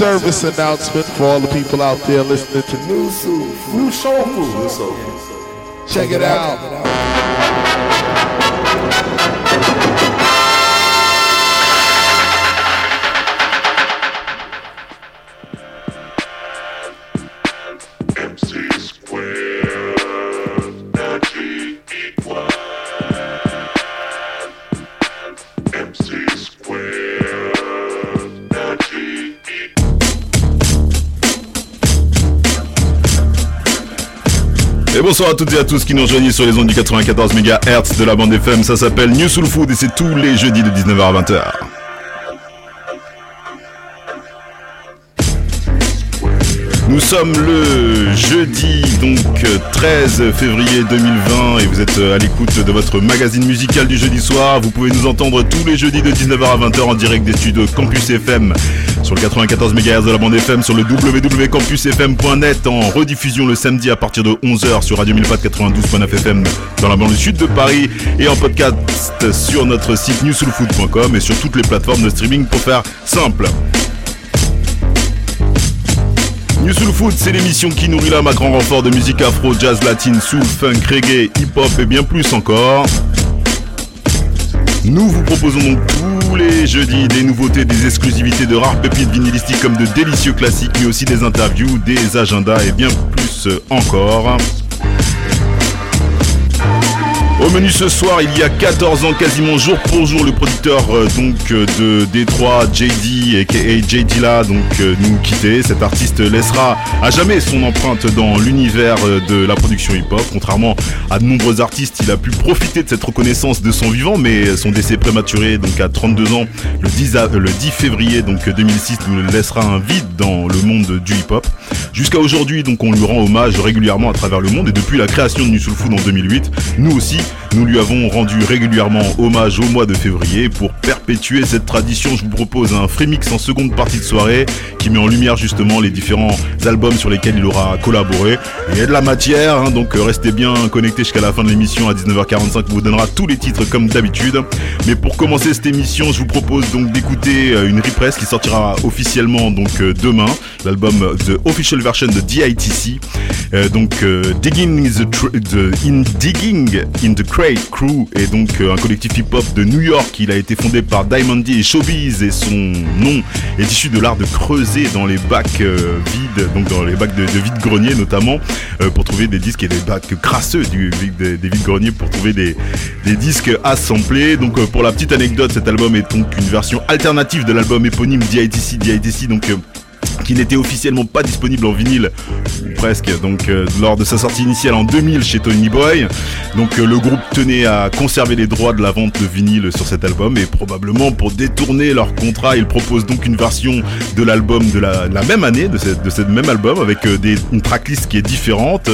service announcement for all the people out there listening to Nu Soul Nu Soul Food. Check it out. Bonsoir à toutes et à tous qui nous rejoignent sur les ondes du 94 MHz de la bande FM. Ça s'appelle New Soul Food et c'est tous les jeudis de 19h à 20h. Nous sommes le jeudi donc 13 février 2020 et vous êtes à l'écoute de votre magazine musical du jeudi soir. Vous pouvez nous entendre tous les jeudis de 19h à 20h en direct des studios Campus FM sur le 94 MHz de la bande FM sur le www.campusfm.net en rediffusion le samedi à partir de 11h sur Radio 1004 92.9 FM dans la banlieue sud de Paris et en podcast sur notre site newsoulfood.com et sur toutes les plateformes de streaming pour faire simple. New c'est l'émission qui nourrit l'âme à grand renfort de musique afro, jazz, latine, soul, funk, reggae, hip-hop et bien plus encore. Nous vous proposons donc tous les jeudis des nouveautés, des exclusivités de rares pépites vinylistiques comme de délicieux classiques, mais aussi des interviews, des agendas et bien plus encore. Au menu ce soir, il y a 14 ans, quasiment jour pour jour, le producteur euh, donc euh, de Détroit, JD, aka JD là, donc euh, nous quitter. Cet artiste laissera à jamais son empreinte dans l'univers de la production hip-hop. Contrairement à de nombreux artistes, il a pu profiter de cette reconnaissance de son vivant, mais son décès prématuré, donc à 32 ans, le 10, a- le 10 février donc 2006, nous laissera un vide dans le monde du hip-hop. Jusqu'à aujourd'hui, donc on lui rend hommage régulièrement à travers le monde et depuis la création de New en 2008, nous aussi, nous lui avons rendu régulièrement hommage au mois de février. Pour perpétuer cette tradition, je vous propose un Frémix en seconde partie de soirée qui met en lumière justement les différents albums sur lesquels il aura collaboré. Il y a de la matière, hein, donc euh, restez bien connectés jusqu'à la fin de l'émission à 19h45 on vous donnera tous les titres comme d'habitude. Mais pour commencer cette émission, je vous propose donc d'écouter euh, une repress qui sortira officiellement donc euh, demain, l'album The official version de DITC. donc Digging, in the, in Digging in the Crate Crew est donc un collectif hip-hop de New York. Il a été fondé par Diamond D et Showbiz et son nom est issu de l'art de creuser dans les bacs vides, donc dans les bacs de, vide-grenier notamment, pour trouver des disques et des bacs crasseux du, des, des vide-greniers pour trouver des, des disques assemblés. Donc pour la petite anecdote, cet album est donc une version alternative de l'album éponyme DITC, DITC donc euh, qui n'était officiellement pas disponible en vinyle, presque, donc euh, lors de sa sortie initiale en 2000 chez Tony Boy. Donc euh, le groupe tenait à conserver les droits de la vente de vinyle sur cet album et probablement pour détourner leur contrat, ils proposent donc une version de l'album de la, même année, de cette, même album, avec des, une tracklist qui est différente,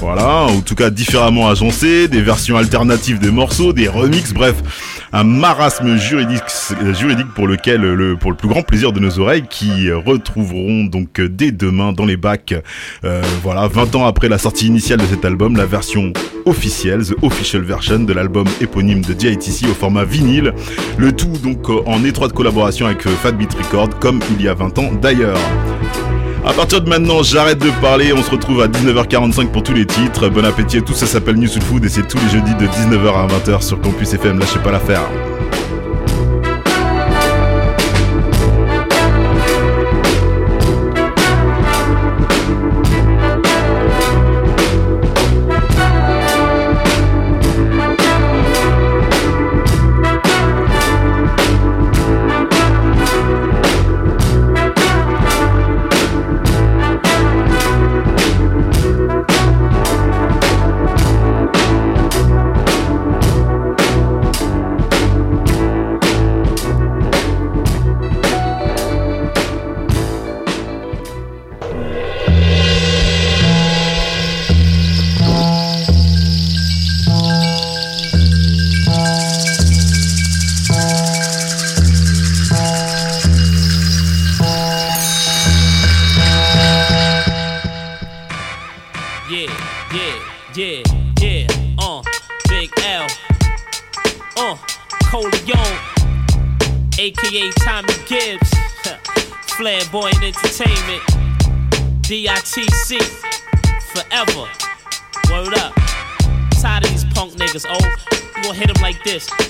voilà, en tout cas différemment agencée, des versions alternatives des morceaux, des remixes, bref un marasme juridique, pour lequel le, pour le plus grand plaisir de nos oreilles qui retrouveront donc dès demain dans les bacs, euh, voilà, 20 ans après la sortie initiale de cet album, la version officielle, the official version de l'album éponyme de DITC au format vinyle, le tout donc en étroite collaboration avec Fat Beat Records comme il y a 20 ans d'ailleurs. À partir de maintenant, j'arrête de parler. On se retrouve à 19h45 pour tous les titres. Bon appétit tout. Ça s'appelle New Soul Food et c'est tous les jeudis de 19h à 20h sur Campus FM. Lâchez pas l'affaire.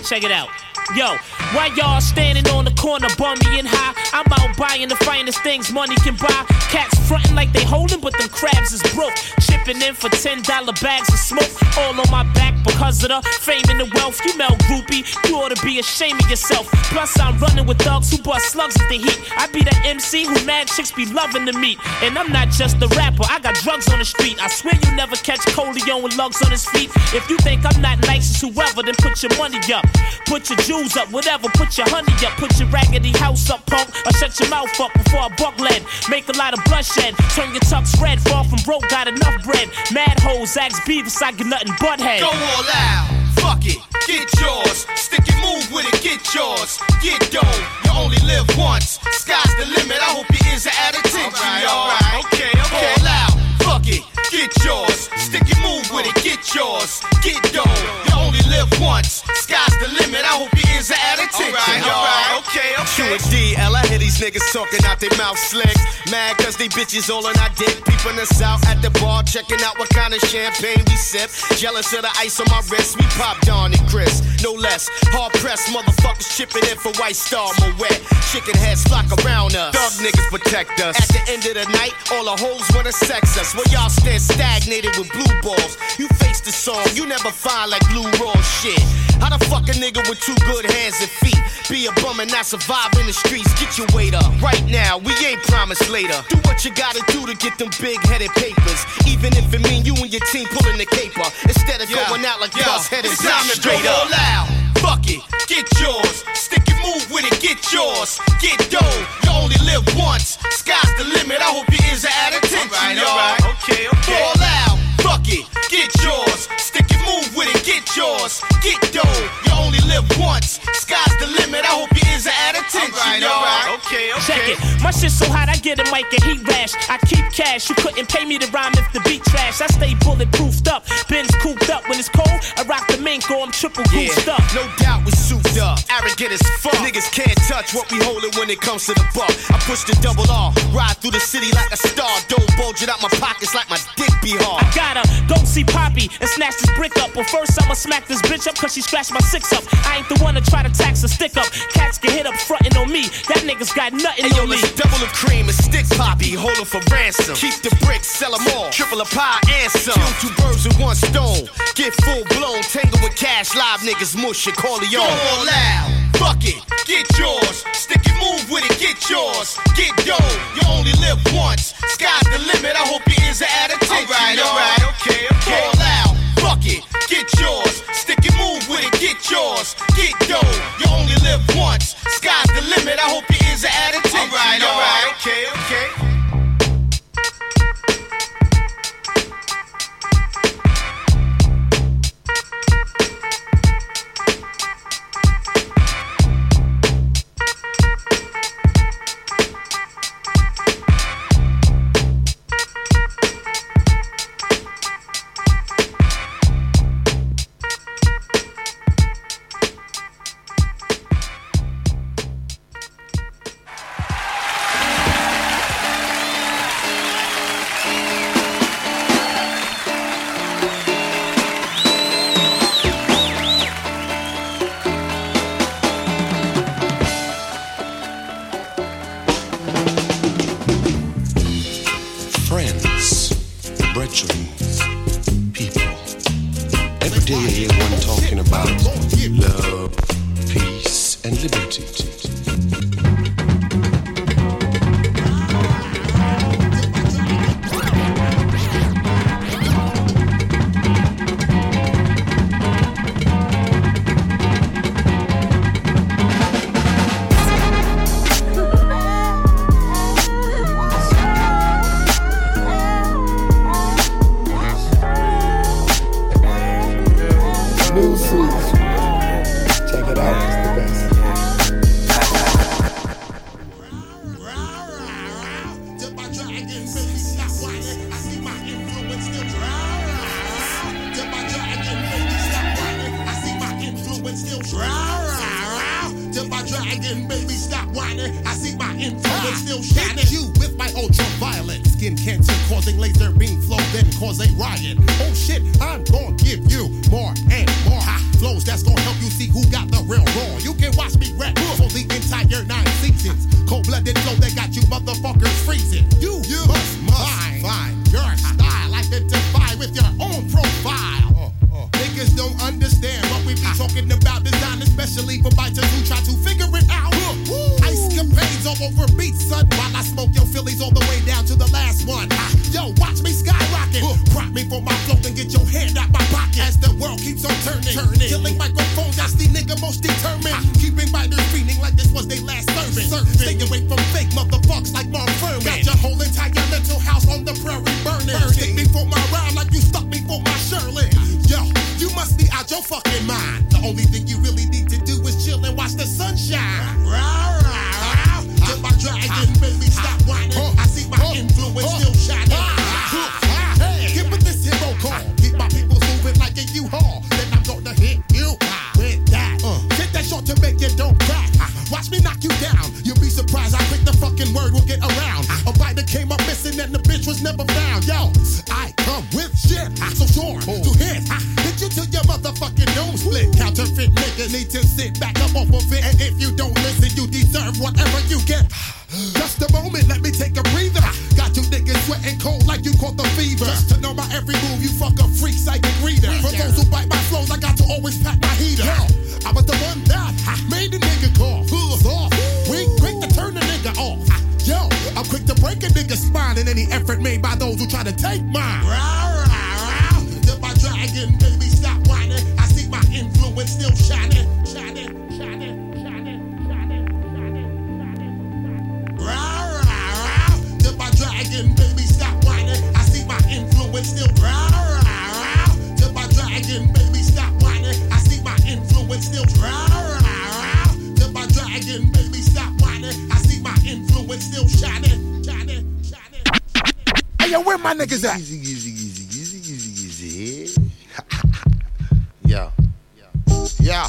Check it out. Yo, why y'all standing on the corner, bummy and high? I'm out buying the finest things money can buy. Cats frontin' like they holding, but them crabs is broke. Chipping in for $10 bags of smoke. All on my back because of the fame and the wealth. You melt groupie, you ought to be ashamed of yourself. Plus, I'm running with thugs who bust slugs at the heat. I be the MC who mad chicks be loving to meet. And I'm not just a rapper, I got drugs on the street. I swear you never catch Coleon with lugs on his feet. If you think I'm not nice as whoever, then put your money up. Put your jewels up, whatever, put your honey up. Put your raggedy house up, punk. Or shut your mouth up before I buck lead. Make a lot of bloodshed. Turn your tux red. Far from broke, got enough bread. Mad hoes, ask Beavis, I get nothing but head. Go all out. Fuck it, get yours. Stick and move with it, get yours. Get dough, you only live once. Sky's the limit, I hope your ears are at attention, right, y'all. Right. Okay, okay. All out, fuck it, get yours. Stick and move with it, get yours. Get dough, you only live once. Sky's the limit, I hope your ears are at attention, right, y'all. Right. Okay, okay. Q and D, L, I hear these niggas talking out their mouth slick. Mad cause they bitches all on our dick. Peeping us out at the bar, checking out what kind of champagne we sip. Jealous of the ice on my wrist, we pop Don and Chris. No less, hard pressed motherfuckers chipping in for White Star, Moet. Chicken heads flock around us. Thug niggas protect us. At the end of the night, all the hoes wanna sex us. While y'all stand stagnated with blue balls. You face the song, you never find like blue raw shit. How the fuck a nigga with two good hands and feet be a bum and not survive in the streets? Get your weight up. Right now, we ain't promised later. Do what you gotta do to get them big headed papers. Even if it mean you and your team pulling the caper. Instead of yeah. going out like yeah. headed straight up. Loud. Fuck it, get yours. Stick and move with it, get yours. Get dough, you only live once. Sky's the limit, I hope your ears are at attention, all right, y'all. All right. Okay, okay. All out, fuck it, get yours. Stick and move with it, get yours. Get dough, you only live once. Sky's the limit, I hope your ears are at attention, all right, y'all. All right. Okay, okay. Check it, my shit so hot, I get a mic and heat rash. I keep cash, you couldn't pay me to rhyme if the beat trash. I stay bulletproofed up, Ben's cooped up. When it's cold, I rock mink I'm triple goosed yeah, up. No doubt with up, arrogant as fuck. Niggas can't touch what we holdin' when it comes to the buck. I push the double R, ride through the city like a star. Don't bulge it out my pockets like my dick be hard. I gotta go see Poppy and snatch this brick up. But first, I'ma smack this bitch up cause she scratched my six up. I ain't the one to try to tax a stick up. Cats get hit up frontin' on me. That nigga's got nothing Hey yo, on me. let's double the cream and stick poppy, hold for ransom. Keep the bricks, sell sell 'em all. Triple a pie and some. Kill two birds with one stone. Get full blown, tangle with cash, live niggas mush and call it on. All loud, fuck it, get yours. Stick and move with it, get yours. Get dough, you only live once. Sky's the limit, I hope your ears are at attention. Alright, alright, okay, okay. All loud, fuck it, get yours. Stick and move with it, get yours. Get dough, you only live once. Sky's the limit, I hope your ears are at attention. Alright, alright, okay, okay. Hit you with my ultraviolet skin cancer causing laser beam flow, then cause a riot. Oh shit, I'm gonna give you more and more hot flows that's gonna You'll be surprised how quick the fucking word will get around. A biter came up missing and the bitch was never found. Yo, I come with shit. So sure to hit. Hit you till your motherfucking nose split. Counterfeit niggas need to sit back up off of it. And if you don't listen, you deserve whatever you get. Just a moment, let me take a breather. Got you niggas sweating cold like you caught the fever. Just to know my every move, you fuck a freak psychic reader. For those who bite my flows, I got to always pack my heater. I was the one that to take mine. Hey, yo, where my niggas at? Easy, easy, easy, easy, easy, easy. Yo, yo. yeah,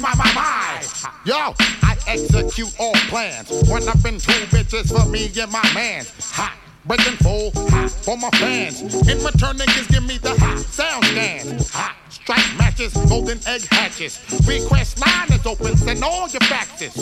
my, my, my. Yo, I execute all plans. When up in two bitches for me and my man. Hot. Breaking full, hot for my fans. In return, niggas give me the hot sound stand. Hot strike matches, golden egg hatches. Request line is open, send all your faxes.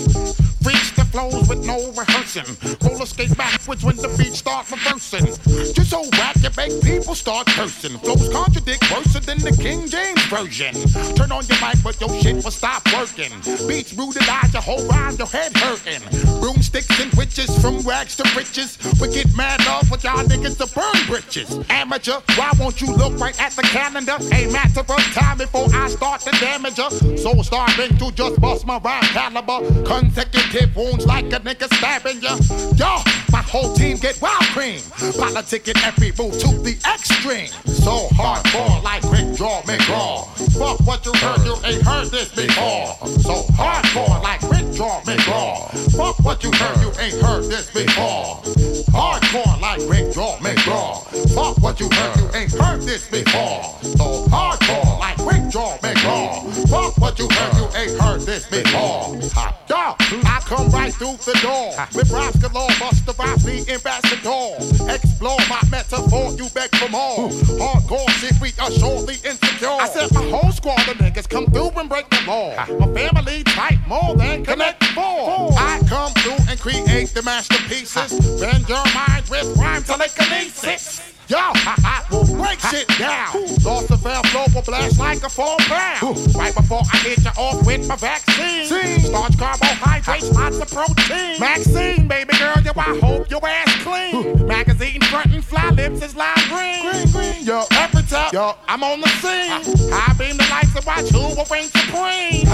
Reach the flows with no rehearsing. Roller skate backwards when the beat start reversing. You're so whack, you make people start cursing. Flows contradict worse than the King James version. Turn on your mic, but your shit will stop working. Beats rooted out your whole rhyme, your head hurting. Broomsticks and witches from rags to riches. We get mad love with y'all niggas to burn britches. Amateur, why won't you look right at the calendar? A matter of time before I start to damage her. So starving to just bust my rhyme caliber. Consecutive wounds like a nigga stabbing ya. Yo, my whole team get wild cream. Politicking every move to the extreme. So hardcore like Quick Draw McGraw. Fuck what you heard, you ain't heard this before. So hardcore like Quick Draw McGraw. Fuck what you heard, you ain't heard this before. Hardcore like Quick Draw McGraw. Fuck what you heard, you ain't heard this before. So hardcore Quick Draw McGraw. Fuck what you heard, you ain't heard this before. Ha, I come right through the door. With rhymes galore, bust the rhymes, the ambassador. Explore my metaphor, you beg for more. Hardcore shit, we are surely insecure. I said my whole squad of niggas come through and break the law. My family tight more than connect four. I come through and create the masterpieces. Bend your mind with rhyme telekinesis. Yo, I will break shit down. Lost the valve flow will blast like a full pound. Right before I hit you off with my vaccine. Starch carbohydrates, lots of protein. Maxine, baby girl, yo, I hope your ass clean. Magazine front and fly lips is lime green. Green, green, yo, every time, yo, I'm on the scene. I beam the lights and watch who will reign supreme.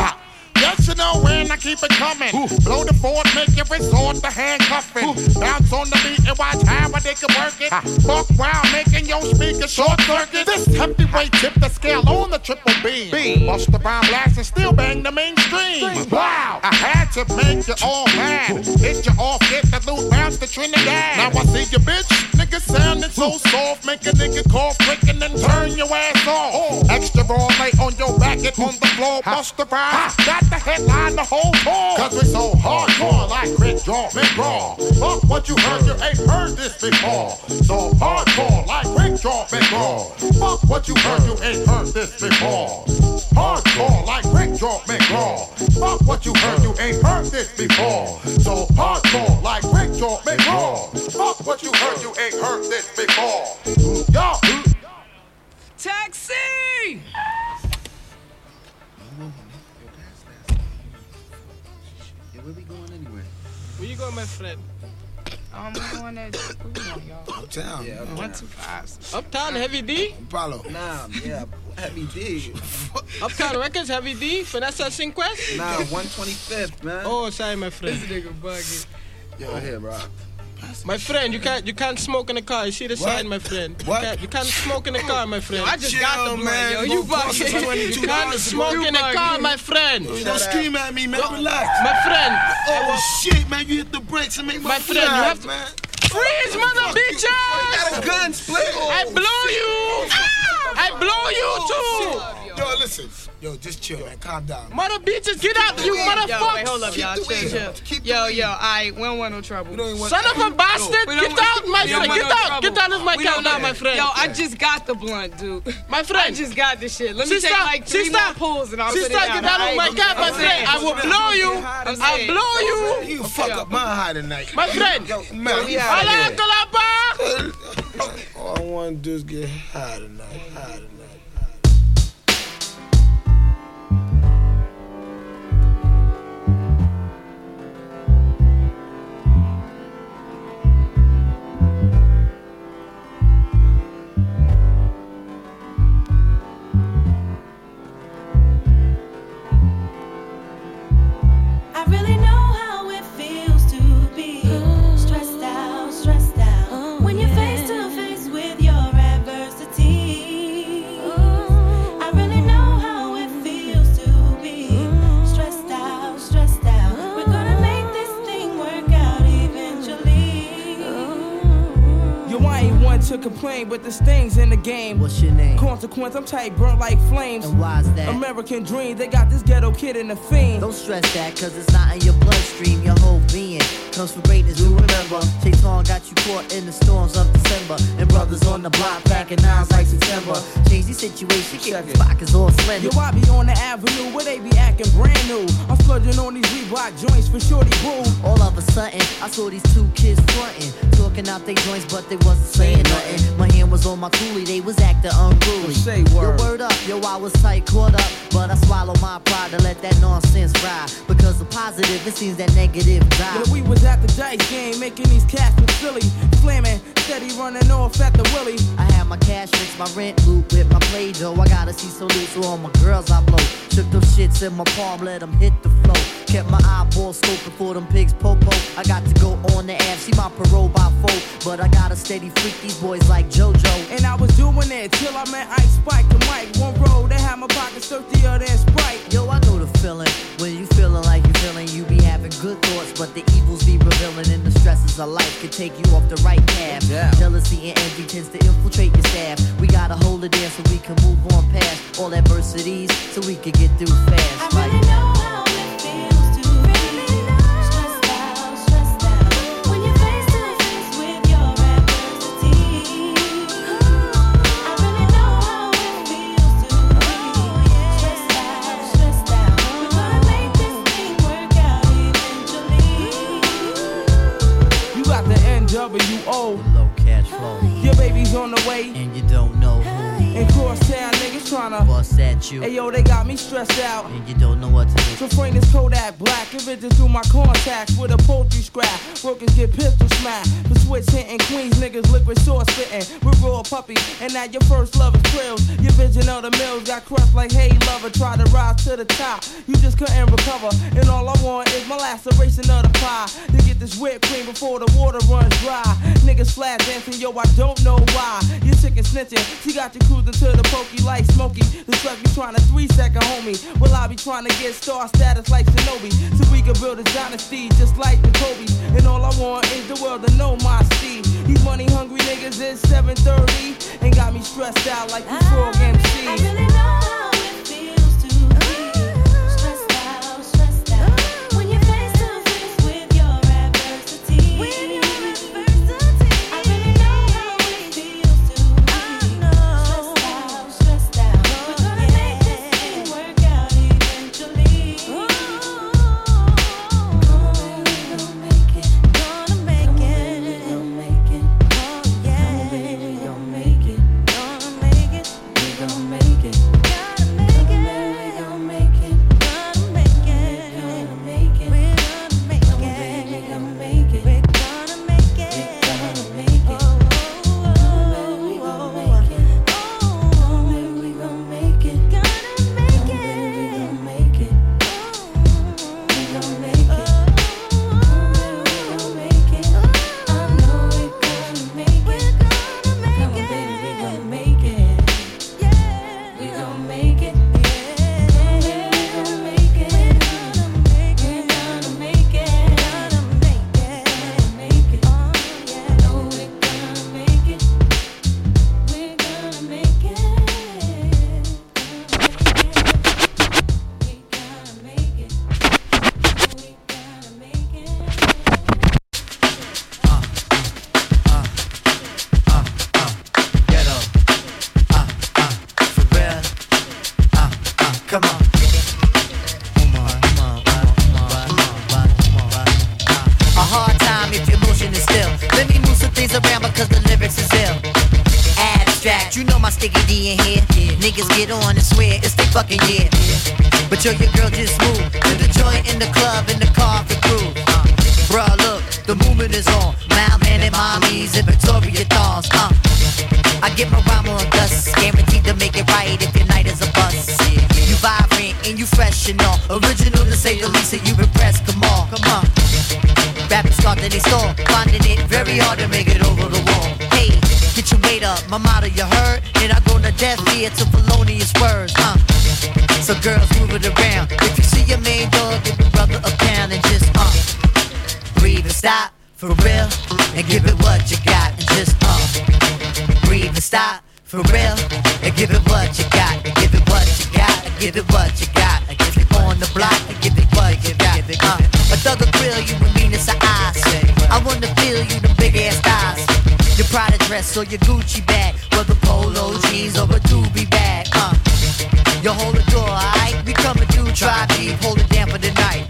Yes, you know when I keep it coming. Blow the board, make it resort to handcuffing. Bounce on the beat and watch how a nigga work it. Fuck round, making your speaker short circuit. This heavyweight tip the scale on the triple B. B. Bust the bomb blast and still bang the mainstream. Wow, I had to make you all mad. Hit you off, get the loot, bounce to Trinidad. Now I see you, bitch. Nigga sounding so soft, make a nigga cough quick and then turn your ass off. Extra raw, lay on your back, get on the floor, bust the rhyme. Got the headline, the whole tour. Cause we so hardcore like Quick Draw, McGraw. Fuck what you heard, you ain't heard this before. So hardcore like Quick Draw, McGraw. Fuck what you heard, you ain't heard this before. Hardcore like Quick Draw, McGraw. Fuck what you heard, you ain't heard this before. So hardcore like Quick Draw, McGraw. Fuck what you heard, you ain't heard this before. Y'all. Taxi! Where you going, my friend? Um, we're going to food y'all. Uptown. Yeah, one two five. Uptown, Heavy D? Apollo. Nah, yeah, Heavy D. Uptown Records, Heavy D? Vanessa Cinquest? Nah, 125th, man. Oh, sorry, my friend. This nigga bugging. Yo, here, bro. My friend, you can't you can't smoke in the car. You see the What? sign, my friend. What? You can't, you can't smoke in the car, my friend. I just got the man. man. Yo, you Gonna cost us bugging. You can't smoke in the car, my friend. Don't scream at me, man. Relax. My friend. Oh shit, man! You hit the brakes and make my, My friend, you fly, have to- man. Freeze, mother bitches! I Got a gun split. I oh, blow you! Oh, ah! I blow you oh, too! Yo, listen. Yo, just chill, man. Calm down. Mother bitches, get up, you Yo, wait, motherfucker! hold up, y'all. Keep the Chill, chill. Keep Yo, yo, I we don't want no trouble. We don't even want- Son of a bastard! Get want- out, my we friend! Get out! Get out of my We car don't now, my friend! Yo, I just got the blunt, dude. My friend, I friend! just got this shit. Let me Sister, take like three sister, more pulls and I'll Sister, put it get out of my car, my I'm friend! I will blow you! I'm I'll blow you! You fuck up my high tonight. My friend! Yo, man, we Allah Kalapa! All I want to do is get high tonight. High tonight. Game. What's your name? Consequence, I'm tight, burnt like flames. And why's that? American dream, they got this ghetto kid in the fiend. Don't stress that, cause it's not in your bloodstream. Your whole being comes from greatness, we remember. Chase on got you caught in the storms of December. And brothers on the block packing nines like September. Change the situation, get the pockets all slender. Yo, I be on the avenue where they be acting brand new. I'm splurging on these Reebok joints for shorty boo. All of a sudden, I saw these two kids frontin', talking out their joints, but they wasn't saying nothing. My hand was on my coolie, they was acting unruly. Say Yo, word. word up, yo, I was tight, caught up, but I swallowed my pride to let that nonsense ride. Because the positive, it seems that negative die. Yeah, we was at the dice game, making these cats look silly. Slamming, steady running off at the willy. I had my cash fix, my rent loop with my play dough. I gotta see so loose, so all my girls I blow. Shook them shits in my palm, let them hit the flow. Kept my eyeballs scoping for them pigs popo. I got to go on the app, see my parole by four. But I got to steady freak these boys like JoJo. And I was doing it till I met Ice Spike and Mike. One road, they had my pockets thirstier than Sprite. Yo, I know the feeling when you feeling like you feeling. You be having good thoughts, but the evils be revealing. And the stresses of life can take you off the right path. Yeah. Jealousy and envy tends to infiltrate your staff. We gotta hold it there so we can move on past all adversities, so we can get through fast. NWO. low cash flow, Your baby's on the way. and you don't. And crosstown niggas tryna. Bust at you, Hey yo, they got me stressed out. and you don't know what to do. So frame this Kodak black, if it through my contacts with a poultry scrap. Workers get pistol smacked. The switch hitting Queens niggas liquid sauce spitting with raw puppies. And now your first love is thrills. Your vision of the mills got crushed like hey lover. Try to rise to the top. You just couldn't recover. And all I want is my laceration of the pie. To get this whipped cream before the water runs dry. Niggas flat dancing, yo, I don't know why. You sick and snitching. She got your you cruising to the pokey like Smokey. The truck be trying to three second homie. Well, I be trying to get star status like Shinobi. So we can build a dynasty just like the Kobe. And all I want is the world to know my speed. These money hungry niggas is 730 and got me stressed out like you frog MC. Come and you fresh and all. Original to say the least, and you impressed. Come on, come on. Rappers start in they store, finding it very hard to make it over the wall. Hey, get your weight up, my motto you heard, and I go to death ear to felonious words. Uh. So girls move it around. If you see your main dog, give your brother a pound and just uh breathe and stop for real, and give it what you got and just uh. Breathe and stop for real. And give it what you got. Give it what you got. And give it on the block. And give it what you got. Uh, a thug will grill you with meanness of eyes. I wanna feel you the big ass thighs. Your Prada dress or your Gucci bag, whether polo jeans or a doobie bag. Uh, you hold the door, alright? We coming through, try deep, hold it down for the night.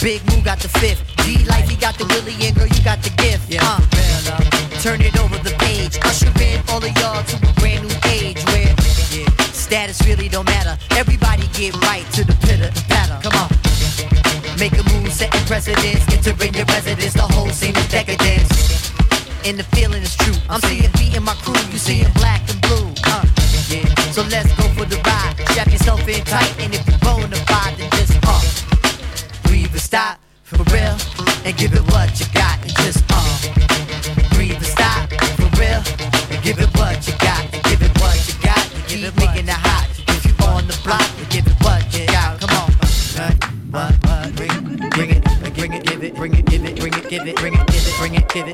Big Moo got the fifth. D Life, he got the Willie, and girl, you got the gift. Uh, turn it over the page. Usher in all of y'all to status really don't matter. Everybody get right to the pitter patter. Come on. Make a move, setting precedence, entering your residence. The whole scene is decadence. And the feeling is true. I'm seeing beating my crew, you seeing black and blue. Uh, yeah. So let's go for the ride. Strap yourself in tight, and if you're bona fide, then just uh, breathe and stop for real, and give it what you got,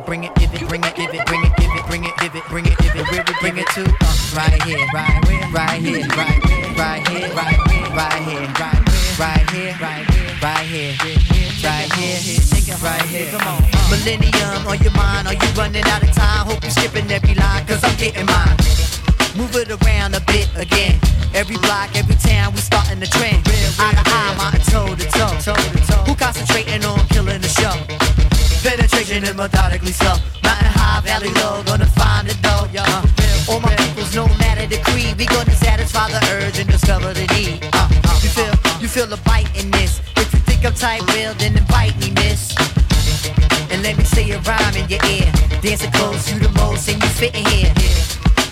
bring it, give it, bring it, give it, bring it, give it, bring it, give it, bring it, give it, bring it, bring it to? Uh, right here, right here, right here, right here, right here, right here, right here, right here, right here, right here, right here. Come on, Millennium on your mind, are you running out of time? Hope you're skipping every line, cause I'm getting mine. Move it around a bit again. Every block, every town, we starting the trend. Eye to eye, mountain toe to toe. Who concentrating on? Penetration is methodically slow. Mountain high, valley low, gonna find the dough. Yeah. Uh, all my peoples, no matter the creed, we gonna satisfy the urge and discover the need. Uh, you feel, you feel a bite in this. If you think I'm tight, well then invite me, miss. And let me say a rhyme in your ear. Dancing close, you the most, and you fit in here.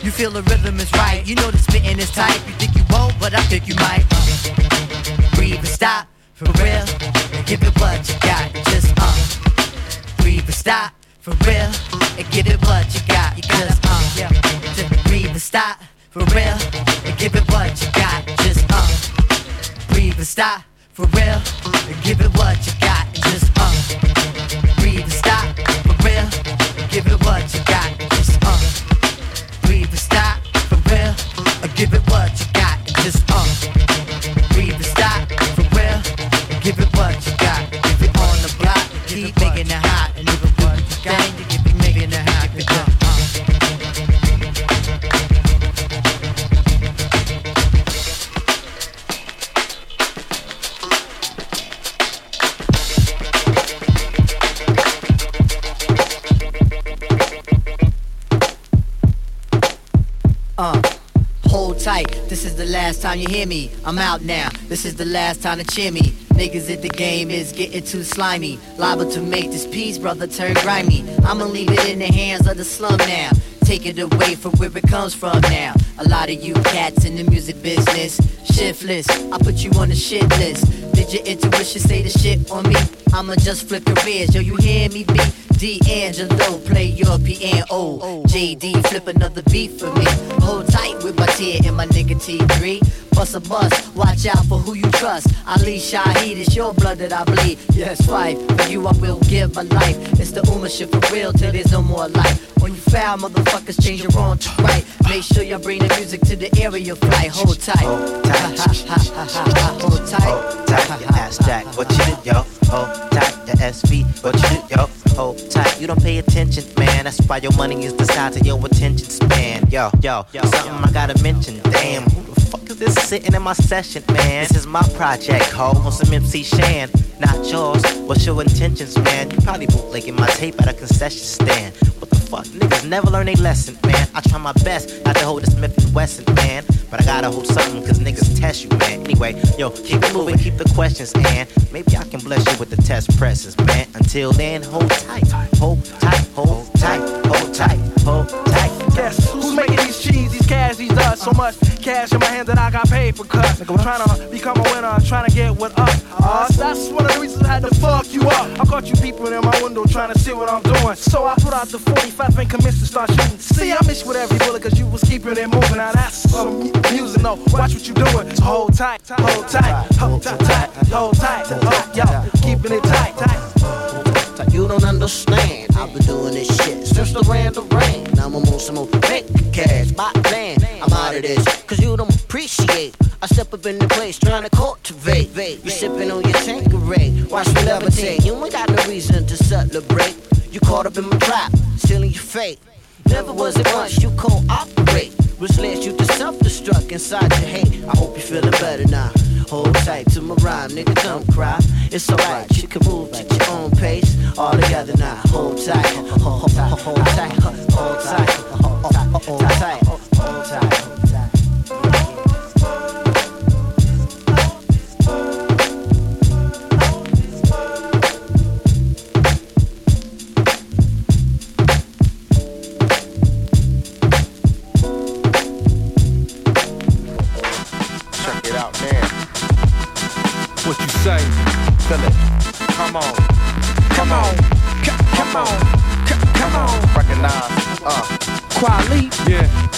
You feel the rhythm is right. You know the spitting is tight. You think you won't, but I think you might. Uh, breathe and stop for real. Give it what you got. Stop for real. And give it what you got. You gotta uh, yeah. Just breathe and stop for real. And give it what you got. Just uh, breathe and stop for real. And give it what you time you hear me. I'm out now. This is the last time to cheer me. Niggas at the game is getting too slimy. Liable to make this piece, brother, turn grimy. I'ma leave it in the hands of the slum now. Take it away from where it comes from now. A lot of you cats in the music business, shiftless. I put you on the shit list. Did your intuition say the shit on me? I'ma just flip careers. Yo, you hear me? Beat D'Angelo, play your piano. JD, flip another beat for me. Hold tight with my tear and my nigga T3. Bust a bust, watch out for who you trust. Ali Shaheed, it's your blood that I bleed. Yes, fight for you, I will give my life. It's the Ummah shit for real till there's no more life. When you foul, motherfuckers change your wrong to right. Make sure you bring the music to the area flight. Hold tight. Hold tight. Hold tight. Hold tight, your ass jack. What you do, yo? Hold tight, the SV. What you do, yo? Hold tight. You don't pay attention, man. That's why your money is the size of your attention span. Yo, yo, yo something I gotta mention. Damn, who the fuck is this sitting in my session, man? This is my project, ho. On some MC Shan, not yours. What's your intentions, man? You probably bootlegging my tape at a concession stand. What the fuck? Niggas never learn a lesson, man. I try my best not to hold a Smith and Wesson, man. But I gotta hold something, cause niggas test you, man. Anyway, yo, keep it moving, keep the questions, and maybe I can bless you with the test presses, man. Until then, hold tight, hold tight, hold tight, hold tight, hold tight. Yes, who's making these cheese, these cash, these dust? So much cash in my hand that I got paid for cuts. Trying to become a winner, trying to get what up. Uh, that's one of the reasons I had to fuck you up. I caught you peeping in my window trying to see what I'm doing. So I put out the 45 and commenced to start shooting. See, I missed with every bullet cause you was keeping it moving. Now that's some music, no. Watch what you doing. So hold tight, hold tight, hold tight, tight, hold tight, hold, yo, keeping it tight, tight. You don't understand. I've been doing this shit since the Randall Rain. Now I'm on some more fake cash, by land. I'm out of this, cause you don't appreciate. I step up in the place trying to cultivate. You sipping on your Tanqueray, watch me levitate. You ain't got no reason to celebrate. You caught up in my trap, stealing your fate. Never was it once you cooperate. Which led you to self-destruct inside your hate. I hope you're feeling better now. Hold tight to my rhyme, nigga, don't cry. It's alright, you can move at your own pace. All together now. Hold tight, hold, tight, hold tight, hold, hold, hold tight, hold tight.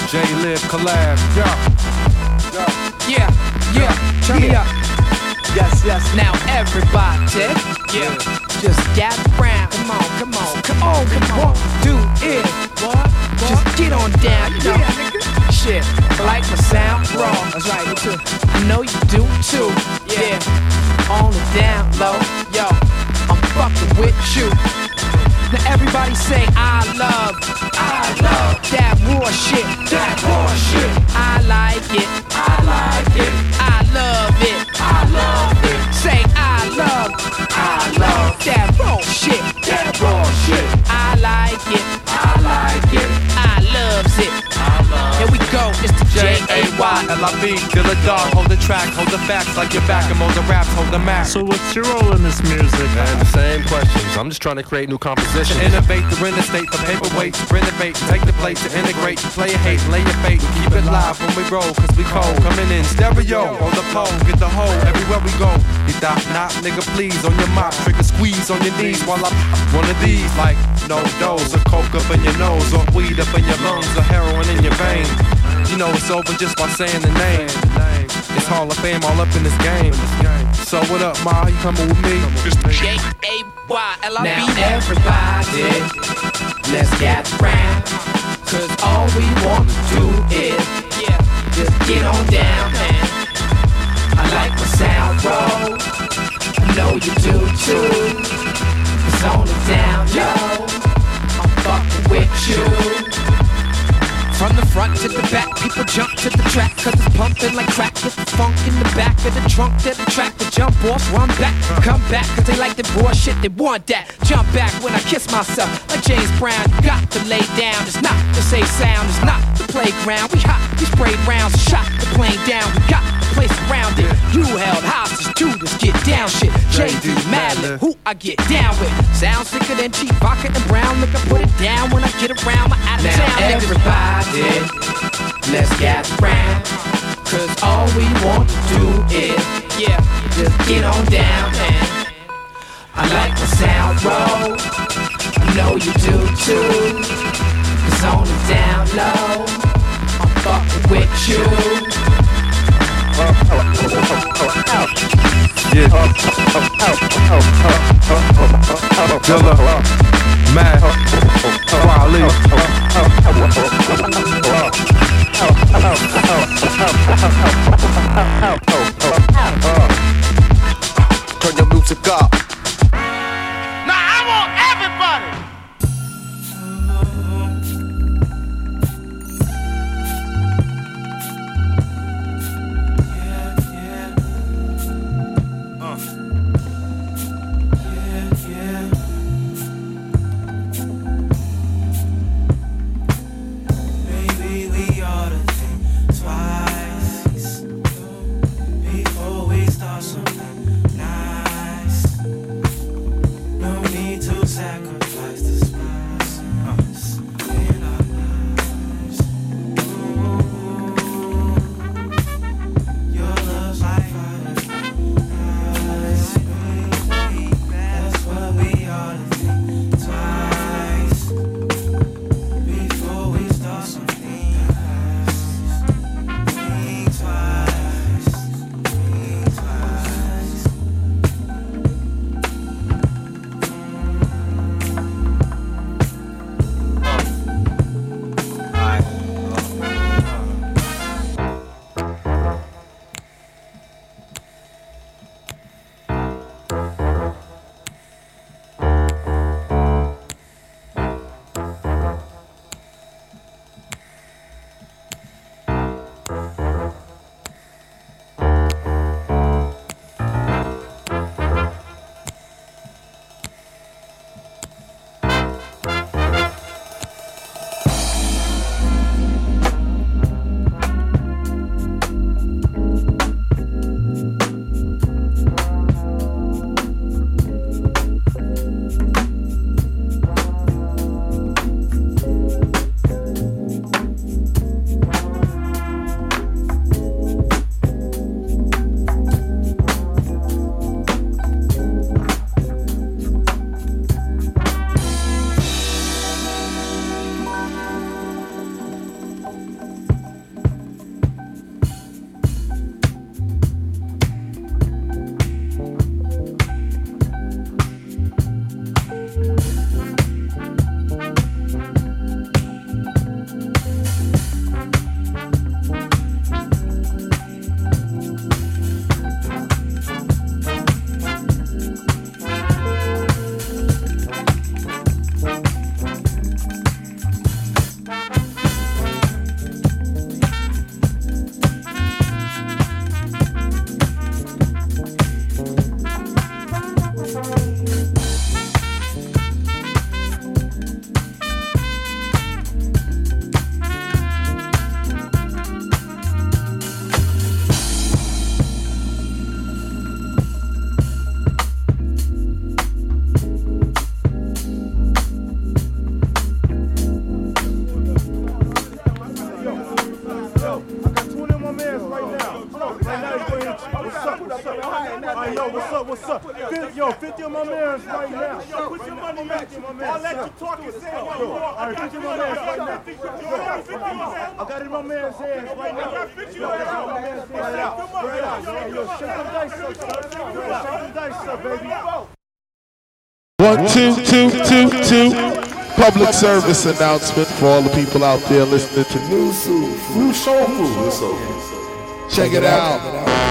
J Live collab. Yeah. Yeah, yeah, turn me up. Yes, yes. Now everybody, yeah, just gather round. Come on, come on, come on, come on. Do it, what? Just get on down, you know. Shit, I like my sound raw. That's right, me too. I know you do too. Yeah, on the down low, yo, I'm fucking with you. Now everybody say I love, I love that war shit, that war shit. I like it, I like it. I love it, I love it. Say I love, I love that raw shit, that raw shit. I like it, J A Y. L-I-B, Dilla dog, hold the track, hold the facts like your back, and hold the raps, hold the map. So what's your role in this music? Man, the same questions. I'm just trying to create new To compositions. innovate, the real estate, for paperweights, renovate, take the place to integrate, play your hate, lay your fate, and keep it live when we roll, cause we cold. Coming in stereo, on the pole, get the hoe everywhere we go. You dot not, nigga, please, on your mop, trigger squeeze on your knees while I pop one of these, like no dose, or coke up in your nose, or weed up in your lungs, or heroin in your veins. You know it's over just by saying the name. It's Hall of Fame all up in this game. So what up, Ma? You coming with me? J A Y L I B. Now everybody, let's gather round. Cause all we want to do is, yeah, just get on down, man. I like my sound roll. I know you do too. It's on the down low. I'm fucking with you. From the front to the back, people jump to the track Cause it's pumping like crack. Get the funk in the back of the trunk attract the jump off, run back Come back, cause they like the bullshit, they want that. Jump back when I kiss myself Like James Brown, you got to lay down It's not the safe sound, it's not the playground. We hot, we spray rounds, shot the plane down. We got place around it You held hostage to this get down shit JD Madlib, who I get down with Sound sicker than cheap vodka and brown Liquor, put it down when I get around my out of Now town everybody, let's gather round. Cause all we want to do is, yeah, just get on down, man. I like the sound roll. I know you do too. Cause on the down low, I'm fucking with you. Yeah. Dilla, Mad, Wally. Turn your music up. Public service announcement for all the people out there listening to Nu Soul Food Soul Food. Check it out.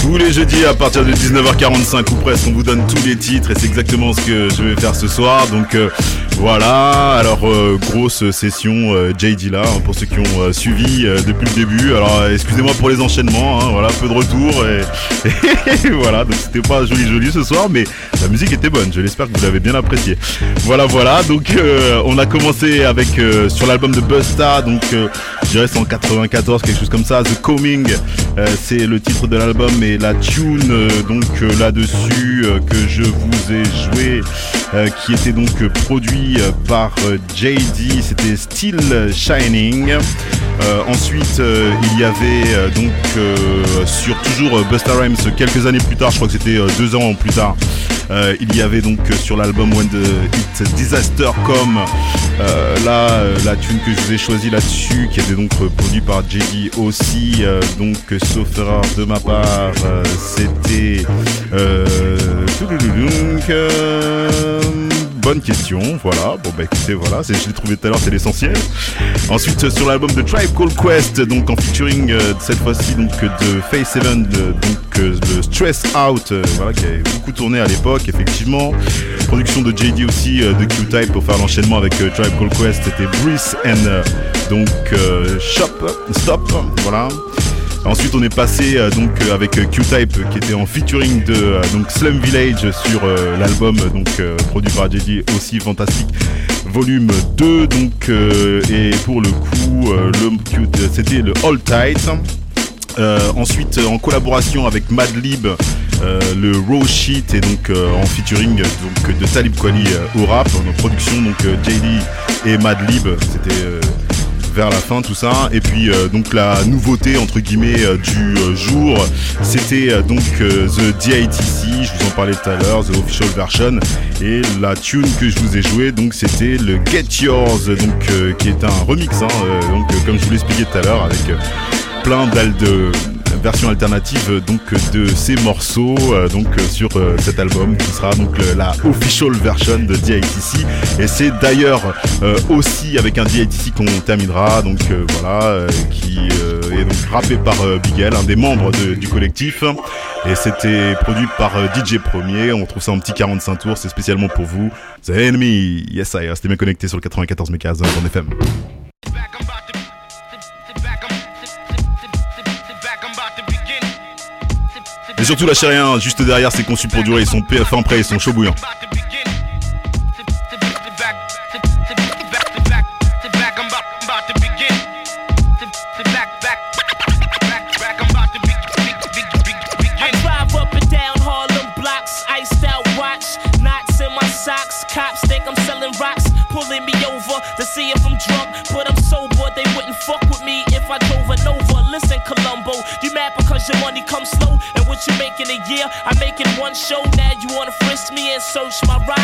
Tous les jeudis à partir de 19h45 ou presque, on vous donne tous les titres et c'est exactement ce que je vais faire ce soir. Donc euh, voilà, alors euh, grosse session euh, JD là hein, pour ceux qui ont euh, suivi euh, depuis le début. Alors excusez-moi pour les enchaînements, hein, voilà, peu de retour et, et voilà, donc c'était pas joli joli ce soir, mais la musique était bonne. Je l'espère que vous l'avez bien apprécié. Voilà, voilà. Donc on a commencé avec sur l'album de Busta, donc dirais c'est en 94, quelque chose comme ça. The Coming, euh, c'est le titre de l'album et la tune euh, donc euh, là-dessus que je vous ai joué, qui était donc produit par JD, c'était Still Shining. Ensuite, il y avait donc sur toujours Busta Rhymes quelques années plus tard, je crois que c'était deux ans plus tard. Euh, il y avait donc euh, sur l'album When the Hit Disaster Come, euh, la tune que je vous ai choisie là-dessus, qui était donc euh, produit par JD aussi, donc sauf erreur de ma part, c'était bonne question, voilà. Bon bah écoutez, voilà, c'est- je l'ai trouvé tout à l'heure, c'est l'essentiel. Ensuite euh, sur l'album de Tribe Called Quest, donc en featuring euh, cette fois-ci donc de Face Seven, de- donc euh, le Stress Out, euh, voilà, qui avait beaucoup tourné à l'époque, effectivement. Production de JD aussi, euh, de Q-Type pour faire l'enchaînement avec euh, Tribe Called Quest, c'était Breeze and euh, donc euh, Shop, Stop, voilà. Ensuite, on est passé euh, donc euh, avec euh, Q-Type qui était en featuring de donc Slum Village sur l'album donc produit par JD aussi fantastique volume 2 donc et pour le coup c'était le All Tight. Ensuite, en collaboration avec Madlib, le Raw Sheet et donc en featuring donc de Talib Kweli au rap, en production donc JD et Madlib, c'était vers la fin tout ça. Et puis euh, donc la nouveauté entre guillemets euh, du euh, jour c'était donc The DITC je vous en parlais tout à l'heure The Official Version. Et la tune que je vous ai joué donc c'était le Get Yours donc qui est un remix hein, donc comme je vous l'expliquais tout à l'heure avec plein d'al de versions alternatives euh, donc de ces morceaux euh, donc sur euh, cet album qui sera donc la official version de DITC et c'est d'ailleurs euh, aussi avec un DITC qu'on terminera donc voilà qui est donc rappé par Bigel un des membres du collectif. Et c'était produit par DJ Premier. On trouve ça en petit 45 tours. C'est spécialement pour vous. The Enemy. Yes I c'était bien connecté sur le 94 MHz en FM Et surtout lâchez rien, juste derrière c'est conçu pour durer, ils sont p- fin prêts, ils sont chauds bouillants. Search my ride?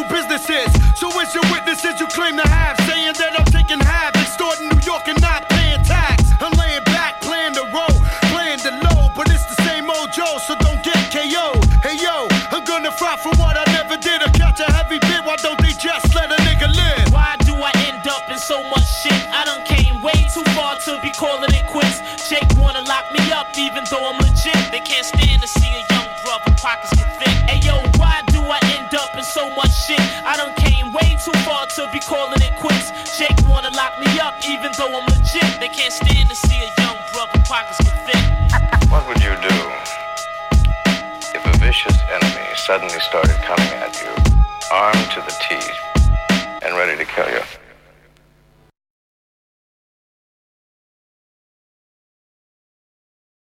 Businesses. So where's your witnesses you claim to have,